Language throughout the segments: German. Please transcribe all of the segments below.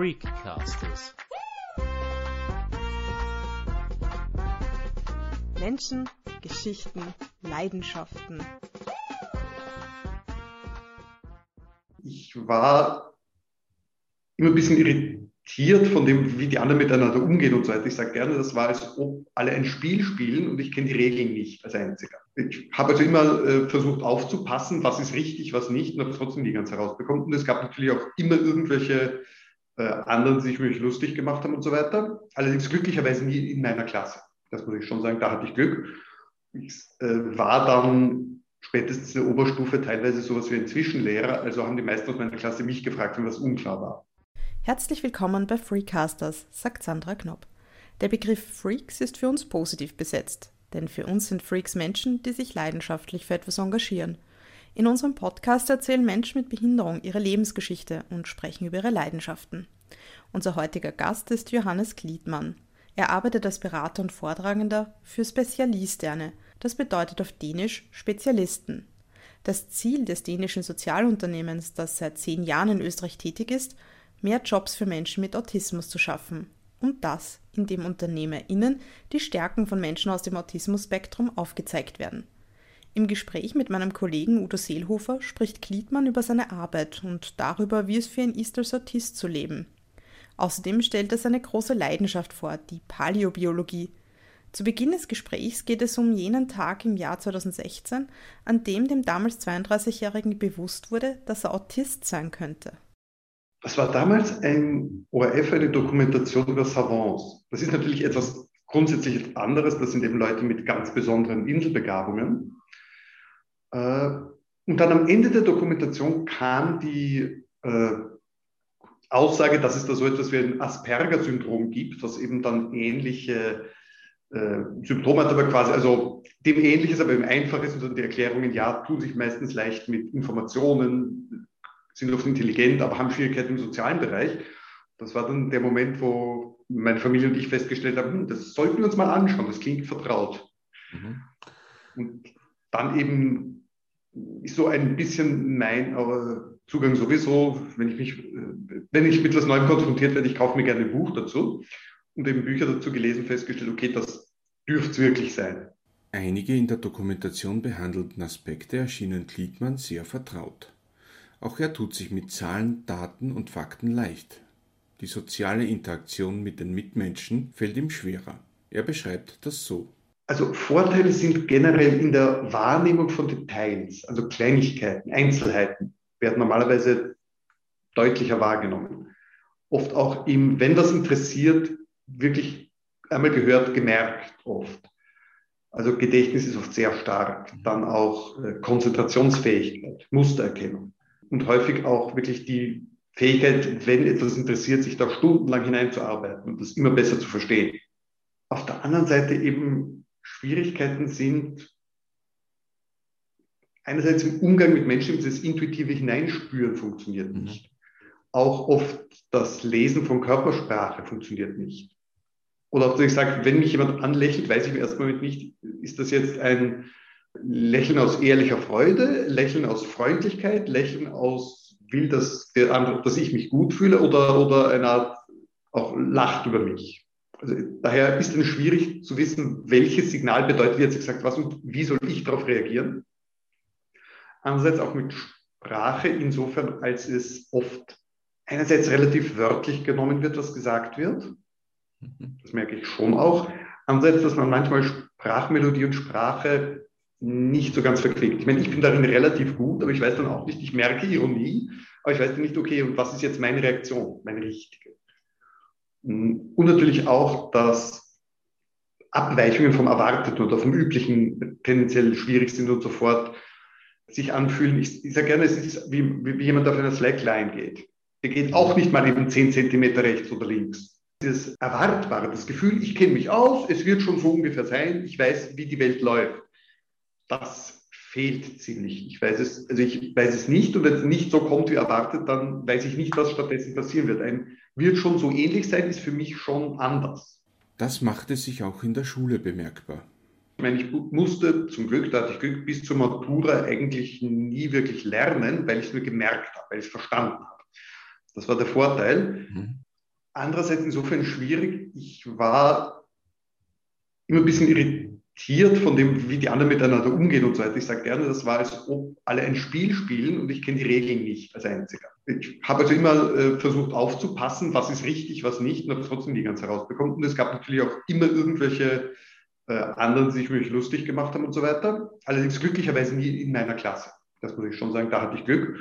Freakcasters. Menschen, Geschichten, Leidenschaften. Ich war immer ein bisschen irritiert von dem, wie die anderen miteinander umgehen und so weiter. Ich sage gerne, das war, als ob alle ein Spiel spielen und ich kenne die Regeln nicht als Einziger. Ich habe also immer äh, versucht aufzupassen, was ist richtig, was nicht und habe trotzdem die ganze herausbekommen. Und es gab natürlich auch immer irgendwelche äh, anderen, sich mich lustig gemacht haben und so weiter. Allerdings glücklicherweise nie in meiner Klasse. Das muss ich schon sagen, da hatte ich Glück. Ich äh, war dann spätestens in der Oberstufe teilweise sowas wie ein Zwischenlehrer. Also haben die meisten aus meiner Klasse mich gefragt, wenn was unklar war. Herzlich willkommen bei Freecasters, sagt Sandra Knopp. Der Begriff Freaks ist für uns positiv besetzt, denn für uns sind Freaks Menschen, die sich leidenschaftlich für etwas engagieren. In unserem Podcast erzählen Menschen mit Behinderung ihre Lebensgeschichte und sprechen über ihre Leidenschaften. Unser heutiger Gast ist Johannes Gliedmann. Er arbeitet als Berater und Vortragender für Spezialisterne, das bedeutet auf Dänisch Spezialisten. Das Ziel des dänischen Sozialunternehmens, das seit zehn Jahren in Österreich tätig ist, mehr Jobs für Menschen mit Autismus zu schaffen. Und das, indem UnternehmerInnen die Stärken von Menschen aus dem Autismus-Spektrum aufgezeigt werden. Im Gespräch mit meinem Kollegen Udo Seelhofer spricht Gliedmann über seine Arbeit und darüber, wie es für ihn ist, als Autist zu leben. Außerdem stellt er seine große Leidenschaft vor, die Paläobiologie. Zu Beginn des Gesprächs geht es um jenen Tag im Jahr 2016, an dem dem damals 32-Jährigen bewusst wurde, dass er Autist sein könnte. Das war damals ein ORF, eine Dokumentation über Savants. Das ist natürlich etwas grundsätzlich anderes. Das sind eben Leute mit ganz besonderen Inselbegabungen. Äh, und dann am Ende der Dokumentation kam die äh, Aussage, dass es da so etwas wie ein Asperger-Syndrom gibt, was eben dann ähnliche äh, Symptome hat, aber quasi, also dem ähnliches, aber im einfaches und die Erklärungen, ja, tun sich meistens leicht mit Informationen, sind oft intelligent, aber haben Schwierigkeiten im sozialen Bereich. Das war dann der Moment, wo meine Familie und ich festgestellt haben, hm, das sollten wir uns mal anschauen, das klingt vertraut. Mhm. Und dann eben ist so ein bisschen mein Zugang sowieso, wenn ich mich, wenn ich mit etwas Neuem konfrontiert werde, ich kaufe mir gerne ein Buch dazu und eben Bücher dazu gelesen, festgestellt, okay, das dürfte es wirklich sein. Einige in der Dokumentation behandelten Aspekte erschienen Gliedmann sehr vertraut. Auch er tut sich mit Zahlen, Daten und Fakten leicht. Die soziale Interaktion mit den Mitmenschen fällt ihm schwerer. Er beschreibt das so. Also Vorteile sind generell in der Wahrnehmung von Details, also Kleinigkeiten, Einzelheiten werden normalerweise deutlicher wahrgenommen. Oft auch im, wenn das interessiert, wirklich einmal gehört, gemerkt oft. Also Gedächtnis ist oft sehr stark. Dann auch äh, Konzentrationsfähigkeit, Mustererkennung. Und häufig auch wirklich die Fähigkeit, wenn etwas interessiert, sich da stundenlang hineinzuarbeiten und das immer besser zu verstehen. Auf der anderen Seite eben Schwierigkeiten sind einerseits im Umgang mit Menschen, dieses intuitive Hineinspüren funktioniert mhm. nicht. Auch oft das Lesen von Körpersprache funktioniert nicht. Oder auch, dass ich sage, wenn mich jemand anlächelt, weiß ich erstmal nicht, ist das jetzt ein Lächeln aus ehrlicher Freude, Lächeln aus Freundlichkeit, Lächeln aus will, dass, der andere, dass ich mich gut fühle oder, oder eine Art auch lacht über mich. Also daher ist es schwierig zu wissen, welches Signal bedeutet jetzt gesagt was und wie soll ich darauf reagieren. Andererseits auch mit Sprache insofern, als es oft einerseits relativ wörtlich genommen wird, was gesagt wird. Das merke ich schon auch. Andererseits, dass man manchmal Sprachmelodie und Sprache nicht so ganz verquickt. Ich meine, ich bin darin relativ gut, aber ich weiß dann auch nicht, ich merke Ironie, aber ich weiß dann nicht, okay, und was ist jetzt meine Reaktion, meine richtige? Und natürlich auch, dass Abweichungen vom Erwarteten oder vom Üblichen tendenziell schwierig sind und sofort sich anfühlen. Ich, ich sage gerne, es ist wie, wie jemand auf einer Slackline geht. Der geht auch nicht mal eben 10 Zentimeter rechts oder links. Dieses Erwartbare, das Gefühl, ich kenne mich aus, es wird schon so ungefähr sein, ich weiß, wie die Welt läuft. Das fehlt ziemlich. Ich weiß es, also ich weiß es nicht und wenn es nicht so kommt wie erwartet, dann weiß ich nicht, was stattdessen passieren wird. Ein wird schon so ähnlich sein, ist für mich schon anders. Das machte sich auch in der Schule bemerkbar. Ich meine, ich musste zum Glück, da hatte ich Glück, bis zur Matura eigentlich nie wirklich lernen, weil ich es nur gemerkt habe, weil ich es verstanden habe. Das war der Vorteil. Mhm. andererseits insofern schwierig. Ich war immer ein bisschen irritiert von dem, wie die anderen miteinander umgehen und so weiter. Ich sage gerne, das war, als ob alle ein Spiel spielen und ich kenne die Regeln nicht als Einziger. Ich habe also immer äh, versucht aufzupassen, was ist richtig, was nicht und habe trotzdem die ganze herausbekommen. Und es gab natürlich auch immer irgendwelche äh, anderen, die sich mich lustig gemacht haben und so weiter. Allerdings glücklicherweise nie in meiner Klasse. Das muss ich schon sagen, da hatte ich Glück.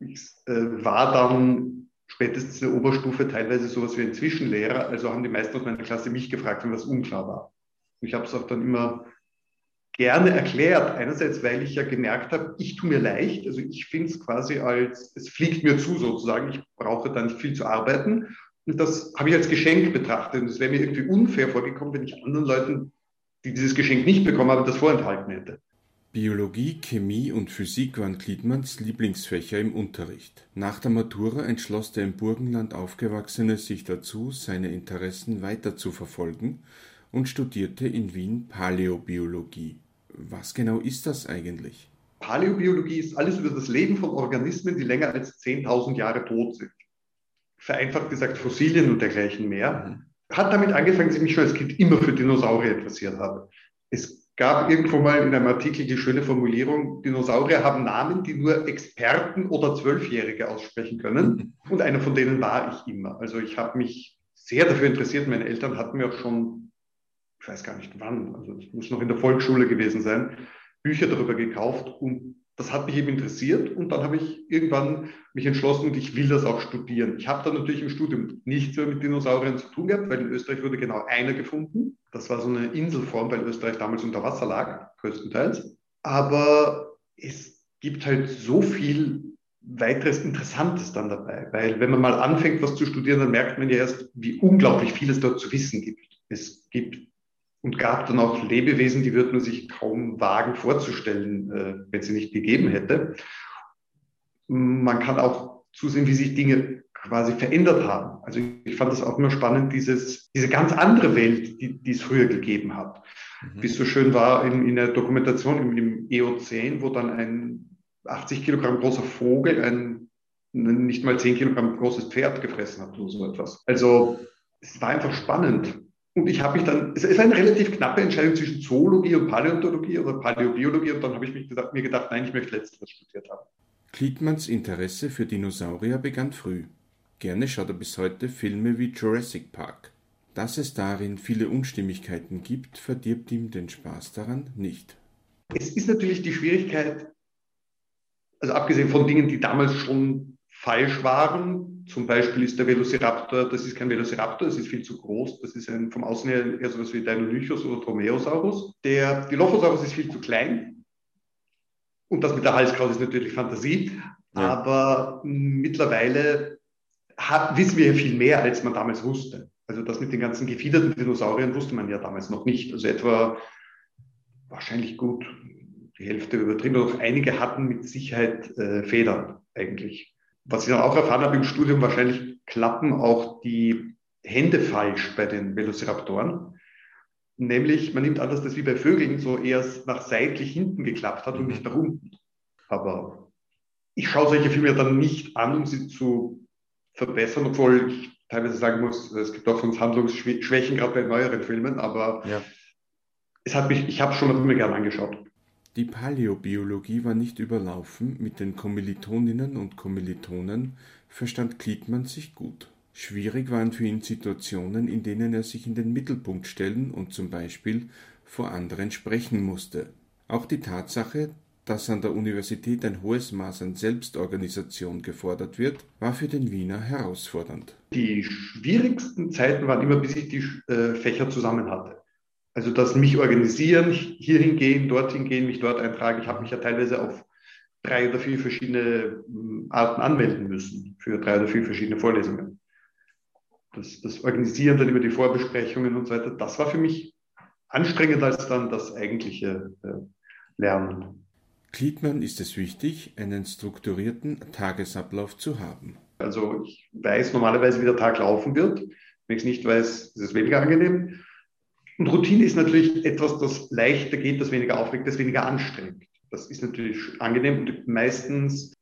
Ich äh, war dann spätestens in der Oberstufe teilweise sowas wie ein Zwischenlehrer. Also haben die meisten aus meiner Klasse mich gefragt, wenn was unklar war. Ich habe es auch dann immer gerne erklärt. Einerseits, weil ich ja gemerkt habe, ich tue mir leicht. Also ich finde es quasi als, es fliegt mir zu sozusagen. Ich brauche da nicht viel zu arbeiten. Und das habe ich als Geschenk betrachtet. Und es wäre mir irgendwie unfair vorgekommen, wenn ich anderen Leuten, die dieses Geschenk nicht bekommen haben, das vorenthalten hätte. Biologie, Chemie und Physik waren Gliedmanns Lieblingsfächer im Unterricht. Nach der Matura entschloss der im Burgenland Aufgewachsene sich dazu, seine Interessen weiter zu verfolgen und studierte in Wien Paläobiologie. Was genau ist das eigentlich? Paläobiologie ist alles über das Leben von Organismen, die länger als 10.000 Jahre tot sind. Vereinfacht gesagt Fossilien und dergleichen mehr. Mhm. Hat damit angefangen, dass ich mich schon als Kind immer für Dinosaurier interessiert habe. Es gab irgendwo mal in einem Artikel die schöne Formulierung, Dinosaurier haben Namen, die nur Experten oder Zwölfjährige aussprechen können. Und einer von denen war ich immer. Also ich habe mich sehr dafür interessiert. Meine Eltern hatten mir auch schon, ich weiß gar nicht wann, also es muss noch in der Volksschule gewesen sein, Bücher darüber gekauft und das hat mich eben interessiert und dann habe ich irgendwann mich entschlossen und ich will das auch studieren. Ich habe dann natürlich im Studium nichts mehr mit Dinosauriern zu tun gehabt, weil in Österreich wurde genau einer gefunden. Das war so eine Inselform, weil Österreich damals unter Wasser lag, größtenteils. Aber es gibt halt so viel weiteres Interessantes dann dabei, weil wenn man mal anfängt, was zu studieren, dann merkt man ja erst, wie unglaublich viel es dort zu wissen gibt. Es gibt und gab dann auch Lebewesen, die würde man sich kaum wagen vorzustellen, äh, wenn sie nicht gegeben hätte. Man kann auch zusehen, wie sich Dinge quasi verändert haben. Also ich fand das auch immer spannend, dieses, diese ganz andere Welt, die, die es früher gegeben hat. Mhm. Wie es so schön war in, in der Dokumentation im, im Eozän, wo dann ein 80 Kilogramm großer Vogel ein nicht mal 10 Kilogramm großes Pferd gefressen hat oder so etwas. Also es war einfach spannend. Und ich habe mich dann, es ist eine relativ knappe Entscheidung zwischen Zoologie und Paläontologie oder Paläobiologie. Und dann habe ich mich gedacht, mir gedacht, nein, ich möchte letzteres studiert haben. Klietmanns Interesse für Dinosaurier begann früh. Gerne schaut er bis heute Filme wie Jurassic Park. Dass es darin viele Unstimmigkeiten gibt, verdirbt ihm den Spaß daran nicht. Es ist natürlich die Schwierigkeit, also abgesehen von Dingen, die damals schon falsch waren, zum Beispiel ist der Velociraptor, das ist kein Velociraptor, das ist viel zu groß. Das ist ein, vom Außen her eher sowas wie Deinonychus oder Dromaeosaurus. Der Dilophosaurus ist viel zu klein. Und das mit der Halskraut ist natürlich Fantasie. Ja. Aber mittlerweile hat, wissen wir ja viel mehr, als man damals wusste. Also das mit den ganzen gefiederten Dinosauriern wusste man ja damals noch nicht. Also etwa wahrscheinlich gut die Hälfte übertrieben. Doch einige hatten mit Sicherheit äh, Federn eigentlich was ich dann auch erfahren habe im Studium, wahrscheinlich klappen auch die Hände falsch bei den Velociraptoren. Nämlich, man nimmt an, dass das wie bei Vögeln so eher nach seitlich hinten geklappt hat und nicht nach unten. Aber ich schaue solche Filme dann nicht an, um sie zu verbessern, obwohl ich teilweise sagen muss, es gibt auch sonst Handlungsschwächen, gerade bei neueren Filmen, aber ja. es hat mich, ich habe es schon immer gern angeschaut. Die Paläobiologie war nicht überlaufen, mit den Kommilitoninnen und Kommilitonen verstand Gliedmann sich gut. Schwierig waren für ihn Situationen, in denen er sich in den Mittelpunkt stellen und zum Beispiel vor anderen sprechen musste. Auch die Tatsache, dass an der Universität ein hohes Maß an Selbstorganisation gefordert wird, war für den Wiener herausfordernd. Die schwierigsten Zeiten waren immer, bis ich die äh, Fächer zusammen hatte. Also das mich organisieren, hierhin gehen, dorthin gehen, mich dort eintragen. Ich habe mich ja teilweise auf drei oder vier verschiedene hm, Arten anmelden müssen für drei oder vier verschiedene Vorlesungen. Das, das Organisieren dann über die Vorbesprechungen und so weiter, das war für mich anstrengender als dann das eigentliche äh, Lernen. Kliedmann ist es wichtig, einen strukturierten Tagesablauf zu haben. Also ich weiß normalerweise, wie der Tag laufen wird. Wenn ich es nicht weiß, ist es weniger angenehm. Und Routine ist natürlich etwas, das leichter geht, das weniger aufregt, das weniger anstrengt. Das ist natürlich angenehm und meistens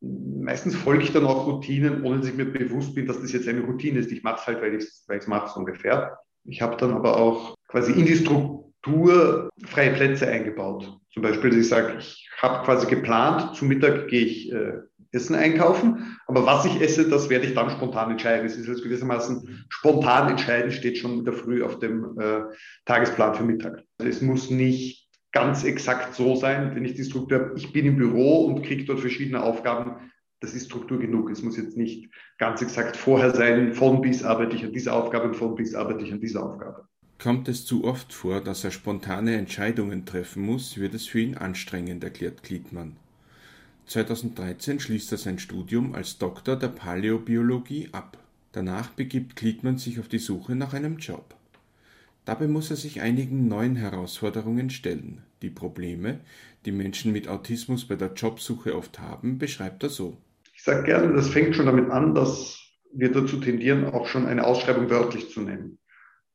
meistens folge ich dann auch Routinen, ohne dass ich mir bewusst bin, dass das jetzt eine Routine ist. Ich mache es halt, weil ich es mache, so ungefähr. Ich habe dann aber auch quasi in die Struktur freie Plätze eingebaut. Zum Beispiel, dass ich sage, ich habe quasi geplant, zu Mittag gehe ich äh, Essen einkaufen, aber was ich esse, das werde ich dann spontan entscheiden. Es ist also gewissermaßen spontan entscheiden, steht schon in der Früh auf dem äh, Tagesplan für Mittag. Also es muss nicht ganz exakt so sein, wenn ich die Struktur habe, ich bin im Büro und kriege dort verschiedene Aufgaben, das ist Struktur genug. Es muss jetzt nicht ganz exakt vorher sein, von bis arbeite ich an dieser Aufgabe und von bis arbeite ich an dieser Aufgabe. Kommt es zu oft vor, dass er spontane Entscheidungen treffen muss, wird es für ihn anstrengend, erklärt Gliedmann. 2013 schließt er sein Studium als Doktor der Paläobiologie ab. Danach begibt Gliedmann sich auf die Suche nach einem Job. Dabei muss er sich einigen neuen Herausforderungen stellen. Die Probleme, die Menschen mit Autismus bei der Jobsuche oft haben, beschreibt er so. Ich sage gerne, das fängt schon damit an, dass wir dazu tendieren, auch schon eine Ausschreibung wörtlich zu nennen.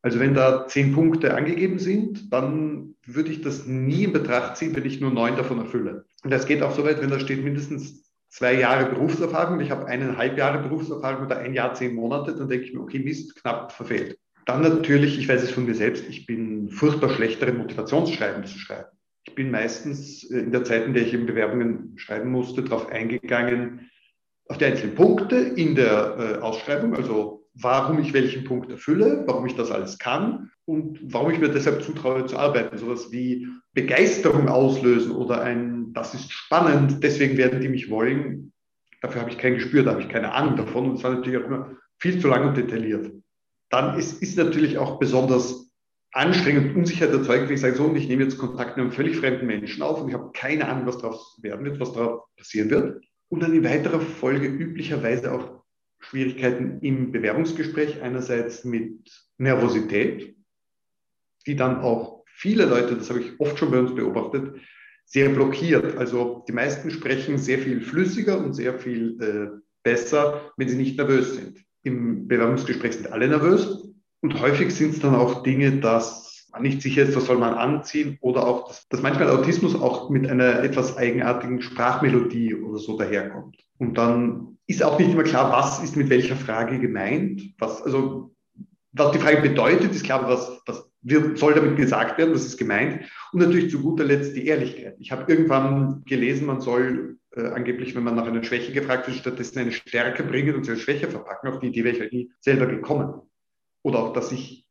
Also wenn da zehn Punkte angegeben sind, dann würde ich das nie in Betracht ziehen, wenn ich nur neun davon erfülle. Und das geht auch so weit, wenn da steht mindestens zwei Jahre Berufserfahrung, ich habe eineinhalb Jahre Berufserfahrung oder ein Jahr, zehn Monate, dann denke ich mir, okay, Mist, knapp verfehlt. Dann natürlich, ich weiß es von mir selbst, ich bin furchtbar schlechter in Motivationsschreiben zu schreiben. Ich bin meistens äh, in der Zeit, in der ich eben Bewerbungen schreiben musste, darauf eingegangen, auf die einzelnen Punkte in der äh, Ausschreibung, also warum ich welchen Punkt erfülle, warum ich das alles kann und warum ich mir deshalb zutraue zu arbeiten. Sowas wie Begeisterung auslösen oder ein, das ist spannend, deswegen werden die mich wollen. Dafür habe ich kein Gespür, da habe ich keine Ahnung davon und es war natürlich auch immer viel zu lang und detailliert dann ist, ist natürlich auch besonders anstrengend und Unsicherheit erzeugt, wenn ich sage, so, und ich nehme jetzt Kontakt mit einem völlig fremden Menschen auf und ich habe keine Ahnung, was daraus werden wird, was daraus passieren wird. Und dann in weiterer Folge üblicherweise auch Schwierigkeiten im Bewerbungsgespräch, einerseits mit Nervosität, die dann auch viele Leute, das habe ich oft schon bei uns beobachtet, sehr blockiert. Also die meisten sprechen sehr viel flüssiger und sehr viel äh, besser, wenn sie nicht nervös sind im Bewerbungsgespräch sind alle nervös und häufig sind es dann auch Dinge, dass man nicht sicher ist, was soll man anziehen oder auch, dass, dass manchmal Autismus auch mit einer etwas eigenartigen Sprachmelodie oder so daherkommt. Und dann ist auch nicht immer klar, was ist mit welcher Frage gemeint, was, also, was die Frage bedeutet, ist klar, was, was soll damit gesagt werden, was ist gemeint. Und natürlich zu guter Letzt die Ehrlichkeit. Ich habe irgendwann gelesen, man soll äh, angeblich, wenn man nach einer Schwäche gefragt wird, stattdessen eine Stärke bringen und sie als Schwäche verpacken. Auf die Idee wäre ich halt nie selber gekommen. Oder auch, dass ich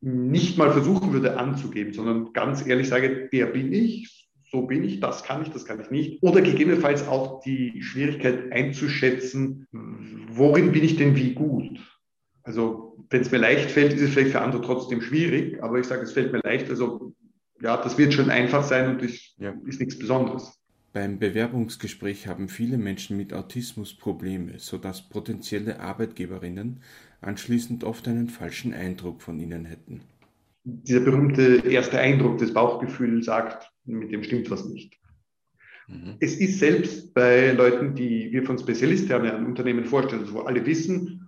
nicht mal versuchen würde anzugeben, sondern ganz ehrlich sage, der bin ich, so bin ich, das kann ich, das kann ich nicht. Oder gegebenenfalls auch die Schwierigkeit einzuschätzen, worin bin ich denn wie gut? Also wenn es mir leicht fällt, ist es vielleicht für andere trotzdem schwierig, aber ich sage, es fällt mir leicht, also ja, das wird schon einfach sein und das ja. ist nichts Besonderes. Beim Bewerbungsgespräch haben viele Menschen mit Autismus Probleme, sodass potenzielle Arbeitgeberinnen anschließend oft einen falschen Eindruck von ihnen hätten. Dieser berühmte erste Eindruck, das Bauchgefühl sagt, mit dem stimmt was nicht. Mhm. Es ist selbst bei Leuten, die wir von Spezialisten an Unternehmen vorstellen, wo alle wissen,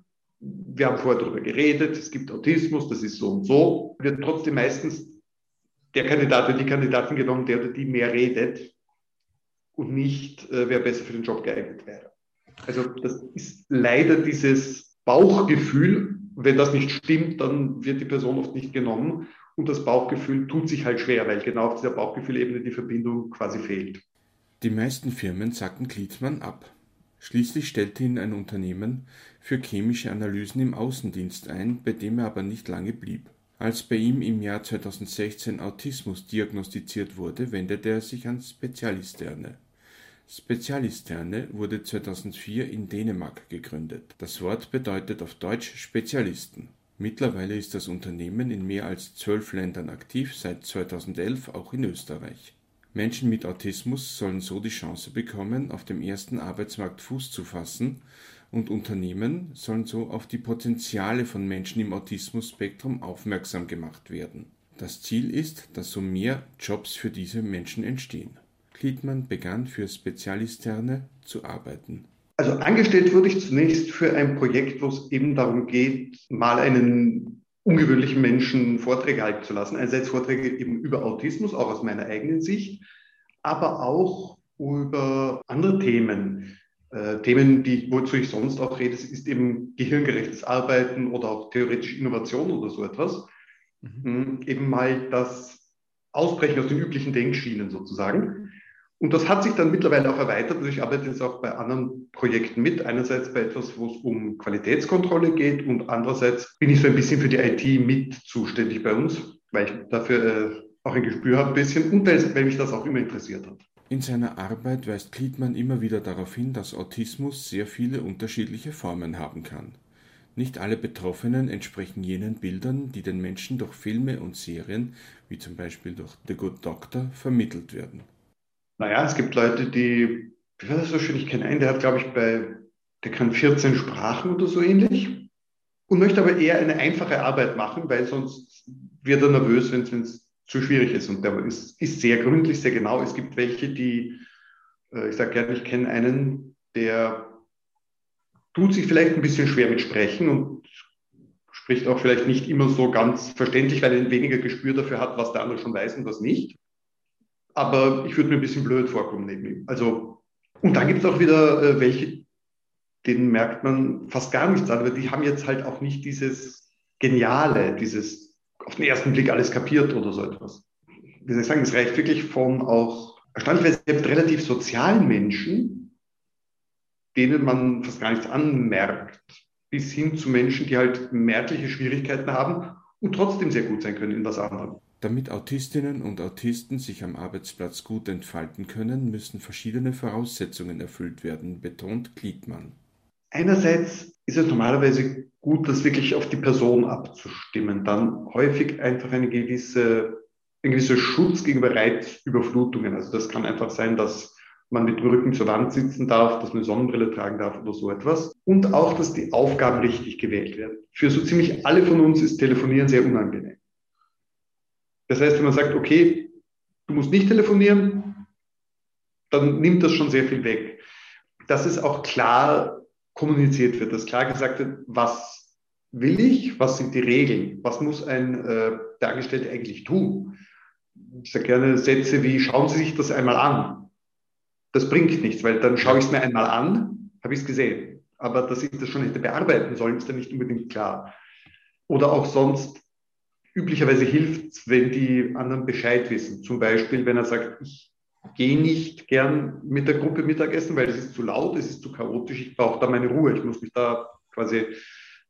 wir haben vorher darüber geredet, es gibt Autismus, das ist so und so, wird trotzdem meistens der Kandidat oder die Kandidatin genommen, der oder die mehr redet, und nicht, äh, wer besser für den Job geeignet wäre. Also das ist leider dieses Bauchgefühl. Wenn das nicht stimmt, dann wird die Person oft nicht genommen. Und das Bauchgefühl tut sich halt schwer, weil genau auf dieser Bauchgefühlebene die Verbindung quasi fehlt. Die meisten Firmen sagten Gliedmann ab. Schließlich stellte ihn ein Unternehmen für chemische Analysen im Außendienst ein, bei dem er aber nicht lange blieb. Als bei ihm im Jahr 2016 Autismus diagnostiziert wurde, wendete er sich an Spezialisterne. Spezialisterne wurde 2004 in Dänemark gegründet. Das Wort bedeutet auf Deutsch Spezialisten. Mittlerweile ist das Unternehmen in mehr als zwölf Ländern aktiv, seit 2011 auch in Österreich. Menschen mit Autismus sollen so die Chance bekommen, auf dem ersten Arbeitsmarkt Fuß zu fassen und Unternehmen sollen so auf die Potenziale von Menschen im Autismus-Spektrum aufmerksam gemacht werden. Das Ziel ist, dass so mehr Jobs für diese Menschen entstehen. Gliedmann begann für Spezialisterne zu arbeiten. Also angestellt wurde ich zunächst für ein Projekt, wo es eben darum geht, mal einen ungewöhnlichen Menschen Vorträge halten zu lassen. Einerseits Vorträge eben über Autismus, auch aus meiner eigenen Sicht, aber auch über andere Themen. äh, Themen, die, wozu ich sonst auch rede, ist eben gehirngerechtes Arbeiten oder auch theoretische Innovation oder so etwas. Mhm. Hm, eben mal das Ausbrechen aus den üblichen Denkschienen sozusagen. Und das hat sich dann mittlerweile auch erweitert. Also ich arbeite jetzt auch bei anderen Projekten mit. Einerseits bei etwas, wo es um Qualitätskontrolle geht und andererseits bin ich so ein bisschen für die IT mit zuständig bei uns, weil ich dafür äh, auch ein Gespür habe ein bisschen und weil, mich das auch immer interessiert hat. In seiner Arbeit weist Klietmann immer wieder darauf hin, dass Autismus sehr viele unterschiedliche Formen haben kann. Nicht alle Betroffenen entsprechen jenen Bildern, die den Menschen durch Filme und Serien, wie zum Beispiel durch The Good Doctor, vermittelt werden. Naja, es gibt Leute, die, wie war das so schön, ich kenne einen, der hat, glaube ich, bei, der kann 14 Sprachen oder so ähnlich und möchte aber eher eine einfache Arbeit machen, weil sonst wird er nervös, wenn es zu schwierig ist. Und der ist, ist sehr gründlich, sehr genau. Es gibt welche, die, äh, ich sage gerne, ich kenne einen, der tut sich vielleicht ein bisschen schwer mit Sprechen und spricht auch vielleicht nicht immer so ganz verständlich, weil er weniger Gespür dafür hat, was der andere schon weiß und was nicht aber ich würde mir ein bisschen blöd vorkommen neben ihm. Also, und dann gibt es auch wieder äh, welche, denen merkt man fast gar nichts an, aber die haben jetzt halt auch nicht dieses Geniale, dieses auf den ersten Blick alles kapiert oder so etwas. Wie soll ich sagen, es reicht wirklich von auch erstaunlicherweise relativ sozialen Menschen, denen man fast gar nichts anmerkt, bis hin zu Menschen, die halt merkliche Schwierigkeiten haben und trotzdem sehr gut sein können in was anderem. Damit Autistinnen und Autisten sich am Arbeitsplatz gut entfalten können, müssen verschiedene Voraussetzungen erfüllt werden, betont Gliedmann. Einerseits ist es normalerweise gut, das wirklich auf die Person abzustimmen, dann häufig einfach eine gewisse, ein gewisser Schutz gegenüber Reizüberflutungen. Also das kann einfach sein, dass man mit dem Rücken zur Wand sitzen darf, dass man eine Sonnenbrille tragen darf oder so etwas. Und auch, dass die Aufgaben richtig gewählt werden. Für so ziemlich alle von uns ist Telefonieren sehr unangenehm. Das heißt, wenn man sagt, okay, du musst nicht telefonieren, dann nimmt das schon sehr viel weg. Dass es auch klar kommuniziert wird, dass klar gesagt wird, was will ich, was sind die Regeln, was muss ein äh, der eigentlich tun. Ich sage gerne Sätze wie, schauen Sie sich das einmal an. Das bringt nichts, weil dann schaue ich es mir einmal an, habe ich es gesehen. Aber dass ich das schon hätte bearbeiten sollen, ist dann nicht unbedingt klar. Oder auch sonst, üblicherweise hilft es, wenn die anderen Bescheid wissen. Zum Beispiel, wenn er sagt, ich gehe nicht gern mit der Gruppe Mittagessen, weil es ist zu laut, es ist zu chaotisch, ich brauche da meine Ruhe, ich muss mich da quasi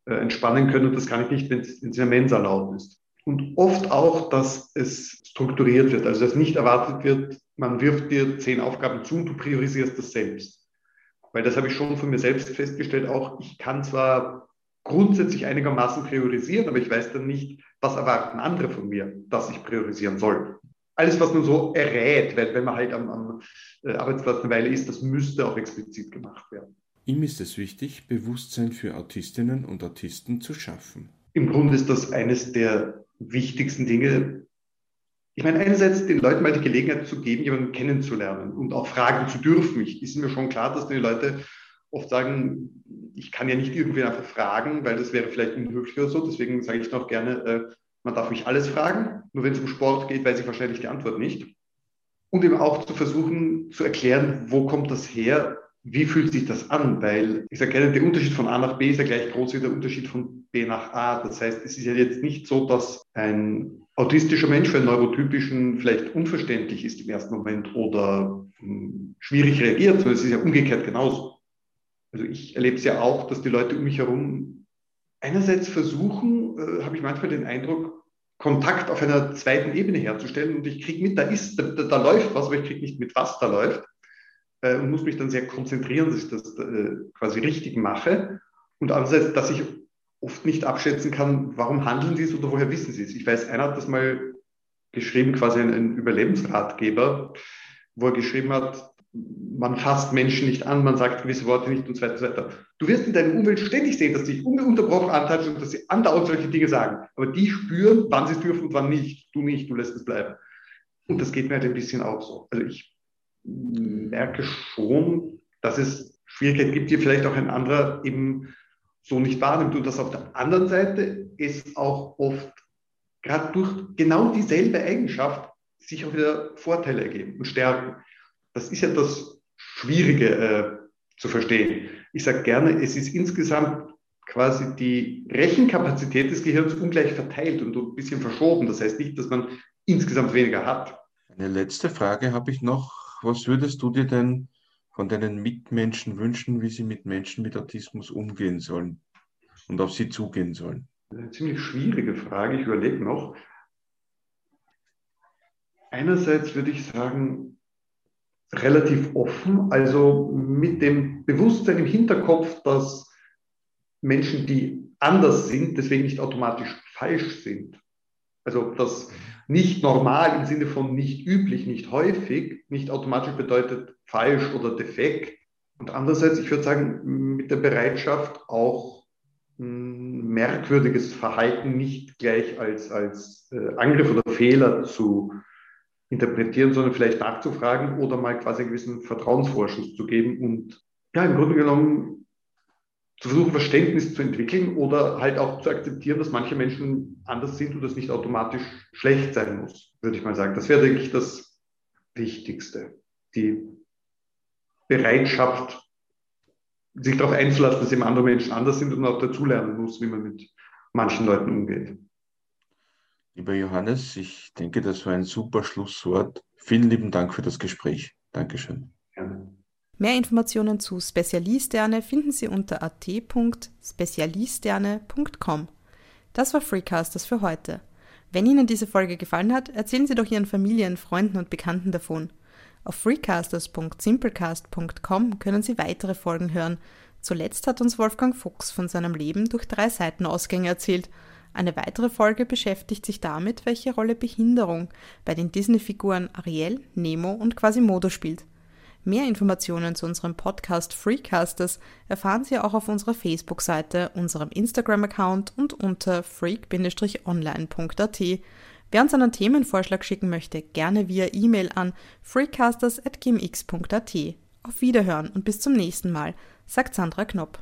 äh, entspannen können und das kann ich nicht, wenn es in der Mensa laut ist. Und oft auch, dass es strukturiert wird, also dass nicht erwartet wird, man wirft dir zehn Aufgaben zu und du priorisierst das selbst. Weil das habe ich schon von mir selbst festgestellt, auch ich kann zwar grundsätzlich einigermaßen priorisieren, aber ich weiß dann nicht, was erwarten andere von mir, dass ich priorisieren soll. Alles, was man so errät, weil wenn man halt am, am äh, Arbeitsplatz eine Weile ist, das müsste auch explizit gemacht werden. Ihm ist es wichtig, Bewusstsein für Autistinnen und Autisten zu schaffen. Im Grunde ist das eines der wichtigsten Dinge. Ich meine, einerseits den Leuten mal die Gelegenheit zu geben, jemanden kennenzulernen und auch fragen zu dürfen. Ich ist mir schon klar, dass die Leute oft sagen, ich kann ja nicht irgendwie einfach fragen, weil das wäre vielleicht unhöflich oder so. Deswegen sage ich noch gerne, äh, man darf mich alles fragen. Nur wenn es um Sport geht, weiß ich wahrscheinlich die Antwort nicht. Und eben auch zu versuchen zu erklären, wo kommt das her? Wie fühlt sich das an? Weil ich sage gerne, der Unterschied von A nach B ist ja gleich groß wie der Unterschied von B nach A. Das heißt, es ist ja jetzt nicht so, dass ein autistischer Mensch für einen neurotypischen vielleicht unverständlich ist im ersten Moment oder hm, schwierig reagiert, sondern es ist ja umgekehrt genauso. Also ich erlebe es ja auch, dass die Leute um mich herum einerseits versuchen, äh, habe ich manchmal den Eindruck, Kontakt auf einer zweiten Ebene herzustellen und ich kriege mit, da ist, da, da, läuft was, aber ich kriege nicht mit, was da läuft äh, und muss mich dann sehr konzentrieren, dass ich das äh, quasi richtig mache. Und andererseits, dass ich oft nicht abschätzen kann, warum handeln sie es oder woher wissen sie es. Ich weiß, einer hat das mal geschrieben, quasi ein, ein Überlebensratgeber, wo er geschrieben hat, man fasst Menschen nicht an, man sagt gewisse Worte nicht und so weiter und so weiter. Du wirst in deiner Umwelt ständig sehen, dass dich ununterbrochen antatschen und dass sie andauernd solche Dinge sagen. Aber die spüren, wann sie es dürfen und wann nicht. Du nicht, du lässt es bleiben. Und das geht mir halt ein bisschen auch so. Also ich merke schon, dass es Schwierigkeiten gibt, die vielleicht auch ein anderer eben so nicht wahrnimmt. Und dass auf der anderen Seite es auch oft gerade durch genau dieselbe Eigenschaft sich auch wieder Vorteile ergeben und stärken das ist ja das Schwierige, äh, zu verstehen. Ich sage gerne, es ist insgesamt quasi die Rechenkapazität des Gehirns ungleich verteilt und ein bisschen verschoben. Das heißt nicht, dass man insgesamt weniger hat. Eine letzte Frage habe ich noch. Was würdest du dir denn von deinen Mitmenschen wünschen, wie sie mit Menschen mit Autismus umgehen sollen und auf sie zugehen sollen? Eine ziemlich schwierige Frage. Ich überlege noch. Einerseits würde ich sagen, relativ offen, also mit dem Bewusstsein im Hinterkopf, dass Menschen, die anders sind, deswegen nicht automatisch falsch sind. Also dass nicht normal im Sinne von nicht üblich, nicht häufig, nicht automatisch bedeutet falsch oder defekt. Und andererseits, ich würde sagen, mit der Bereitschaft auch merkwürdiges Verhalten nicht gleich als, als äh, Angriff oder Fehler zu interpretieren, sondern vielleicht nachzufragen oder mal quasi einen gewissen Vertrauensvorschuss zu geben und ja, im Grunde genommen zu versuchen, Verständnis zu entwickeln oder halt auch zu akzeptieren, dass manche Menschen anders sind und das nicht automatisch schlecht sein muss, würde ich mal sagen. Das wäre, denke ich, das Wichtigste. Die Bereitschaft, sich darauf einzulassen, dass eben andere Menschen anders sind und auch dazulernen muss, wie man mit manchen Leuten umgeht. Lieber Johannes, ich denke, das war ein super Schlusswort. Vielen lieben Dank für das Gespräch. Dankeschön. Gerne. Mehr Informationen zu Spezialisterne finden Sie unter at.spezialisterne.com. Das war Freecasters für heute. Wenn Ihnen diese Folge gefallen hat, erzählen Sie doch Ihren Familien, Freunden und Bekannten davon. Auf freecasters.simplecast.com können Sie weitere Folgen hören. Zuletzt hat uns Wolfgang Fuchs von seinem Leben durch drei Seitenausgänge erzählt. Eine weitere Folge beschäftigt sich damit, welche Rolle Behinderung bei den Disney-Figuren Ariel, Nemo und Quasimodo spielt. Mehr Informationen zu unserem Podcast Freecasters erfahren Sie auch auf unserer Facebook-Seite, unserem Instagram-Account und unter freak-online.at. Wer uns einen Themenvorschlag schicken möchte, gerne via E-Mail an freecasters.gmx.at. Auf Wiederhören und bis zum nächsten Mal, sagt Sandra Knopp.